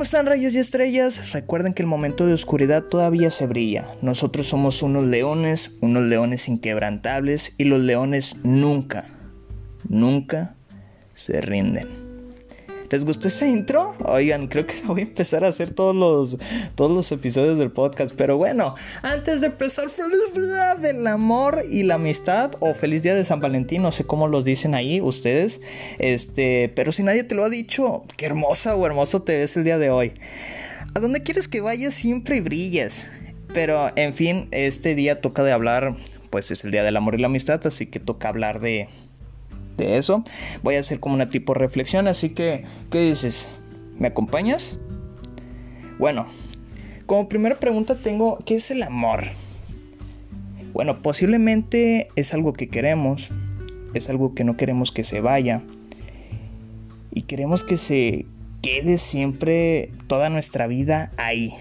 ¿Cómo están rayos y estrellas? Recuerden que el momento de oscuridad todavía se brilla. Nosotros somos unos leones, unos leones inquebrantables y los leones nunca, nunca se rinden. ¿Les gustó esa intro? Oigan, creo que voy a empezar a hacer todos los, todos los episodios del podcast. Pero bueno, antes de empezar, feliz día del amor y la amistad. O feliz día de San Valentín, no sé cómo los dicen ahí ustedes. Este, pero si nadie te lo ha dicho, qué hermosa o hermoso te ves el día de hoy. ¿A dónde quieres que vayas siempre brilles? Pero en fin, este día toca de hablar, pues es el día del amor y la amistad, así que toca hablar de de eso. Voy a hacer como una tipo reflexión, así que, ¿qué dices? ¿Me acompañas? Bueno, como primera pregunta tengo, ¿qué es el amor? Bueno, posiblemente es algo que queremos, es algo que no queremos que se vaya y queremos que se quede siempre toda nuestra vida ahí.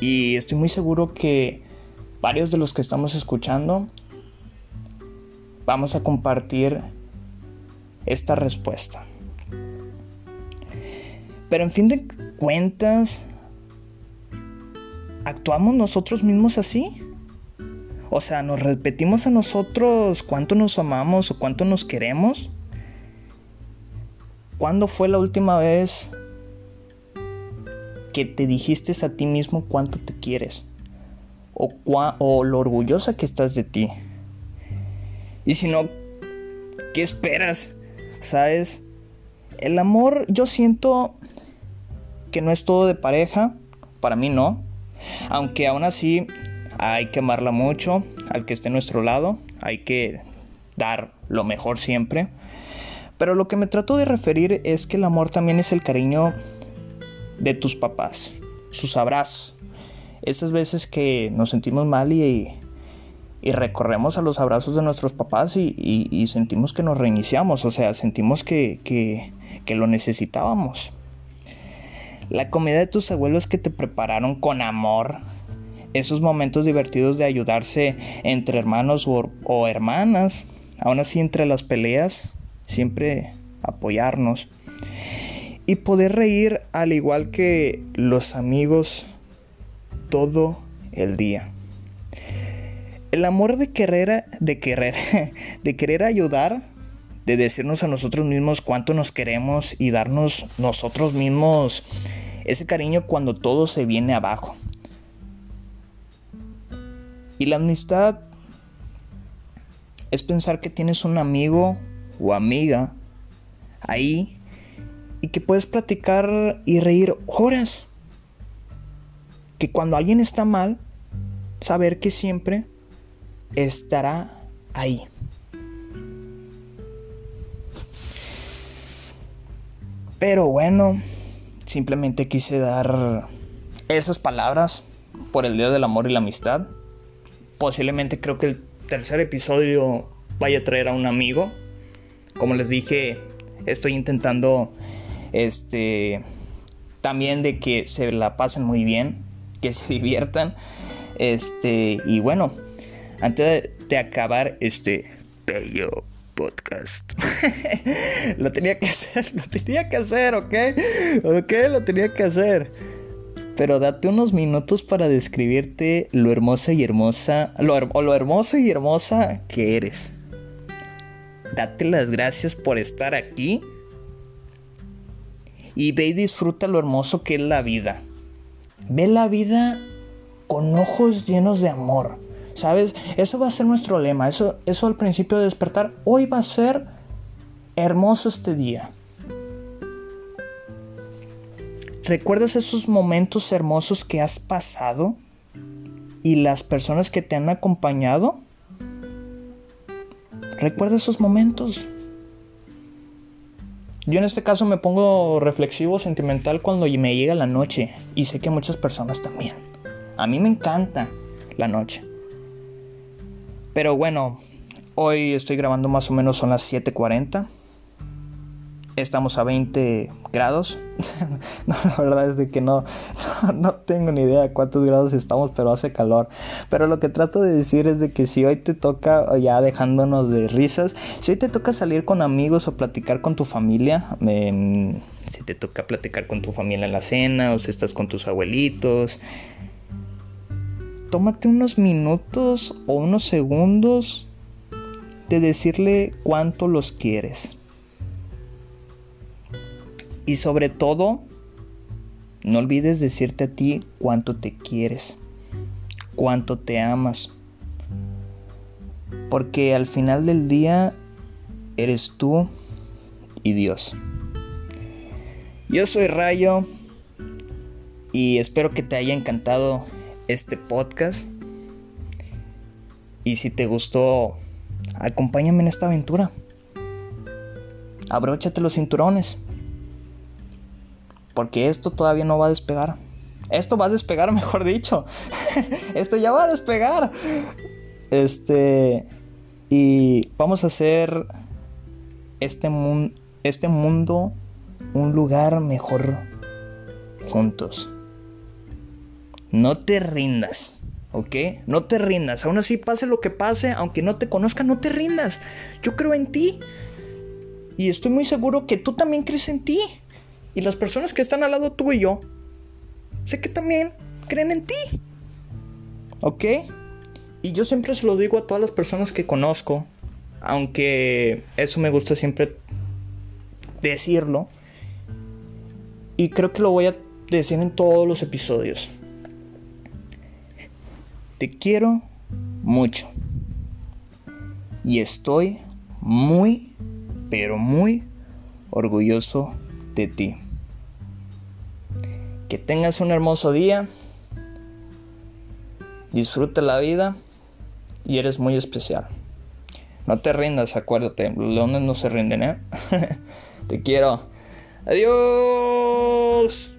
Y estoy muy seguro que varios de los que estamos escuchando vamos a compartir esta respuesta. Pero en fin de cuentas, ¿actuamos nosotros mismos así? O sea, ¿nos repetimos a nosotros cuánto nos amamos o cuánto nos queremos? ¿Cuándo fue la última vez que te dijiste a ti mismo cuánto te quieres? O, o lo orgullosa que estás de ti. Y si no, ¿qué esperas? ¿Sabes? El amor yo siento que no es todo de pareja, para mí no, aunque aún así hay que amarla mucho al que esté a nuestro lado, hay que dar lo mejor siempre. Pero lo que me trato de referir es que el amor también es el cariño de tus papás, sus abrazos. Esas veces que nos sentimos mal y, y recorremos a los abrazos de nuestros papás y, sentimos que nos reiniciamos, o sea, sentimos que, que, lo necesitábamos. La comida de tus abuelos que te prepararon con amor, esos momentos divertidos de ayudarse entre hermanos o, o hermanas, aún así entre las peleas, siempre apoyarnos y poder reír al igual que los amigos todo el día. El amor de querer, de querer, de querer ayudar, de decirnos a nosotros mismos cuánto nos queremos y darnos nosotros mismos ese cariño cuando todo se viene abajo. Y la amistad es pensar que tienes un amigo o amiga ahí y que puedes platicar y reír horas. Que cuando alguien está mal, saber que siempre estará ahí. Pero bueno, simplemente quise dar esas palabras por el Día del Amor y la Amistad. Posiblemente creo que el tercer episodio vaya a traer a un amigo. Como les dije, estoy intentando este también de que se la pasen muy bien, que se diviertan. Este, y bueno, antes de, acabar este bello podcast. lo tenía que hacer, lo tenía que hacer, ¿ok? Ok, lo tenía que hacer. Pero date unos minutos para describirte lo hermosa y hermosa, lo, hermoso y hermosa que eres. Date las gracias por estar aquí. Y ve y disfruta lo hermoso que es la vida. Ve la vida con ojos llenos de amor ¿Sabes? Eso va a ser nuestro lema. Eso, eso al principio de despertar. Hoy va a ser hermoso este día. ¿Recuerdas esos momentos hermosos que has pasado? ¿Y las personas que te han acompañado? ¿Recuerda esos momentos? Yo en este caso me pongo reflexivo, sentimental cuando me llega la noche. Y sé que muchas personas también. A mí me encanta la noche. Pero bueno, hoy estoy grabando más o menos son las 7.40. estamos a 20 grados. no, la verdad es de que no, no tengo ni idea de cuántos grados estamos, pero hace calor. Pero lo que trato de decir es de que si hoy te toca, ya dejándonos de risas, si hoy te toca salir con amigos o platicar con tu familia, si te toca platicar con tu familia en la cena o si estás con tus abuelitos, tómate unos minutos o unos segundos de decirle cuánto los quieres. Y sobre todo, no olvides decirte a ti cuánto te quieres, cuánto te amas. Porque al final del día eres tú y Dios. Yo soy Rayo y espero que te haya encantado este podcast. Y si te gustó, acompáñame en esta aventura. Abróchate los cinturones. Porque esto todavía no va a despegar. Esto va a despegar, mejor dicho. esto ya va a despegar. Este. Y vamos a hacer este, este mundo un lugar mejor juntos. No te rindas. ¿Ok? No te rindas. Aún así, pase lo que pase, aunque no te conozca, no te rindas. Yo creo en ti. Y estoy muy seguro que tú también crees en ti. Y las personas que están al lado tuyo, sé que también creen en ti. ¿Ok? Y yo siempre se lo digo a todas las personas que conozco, aunque eso me gusta siempre decirlo. Y creo que lo voy a decir en todos los episodios. Te quiero mucho. Y estoy muy, pero muy orgulloso de ti. Que tengas un hermoso día. Disfruta la vida y eres muy especial. No te rindas, acuérdate, los leones no se rinden, ¿eh? te quiero. Adiós.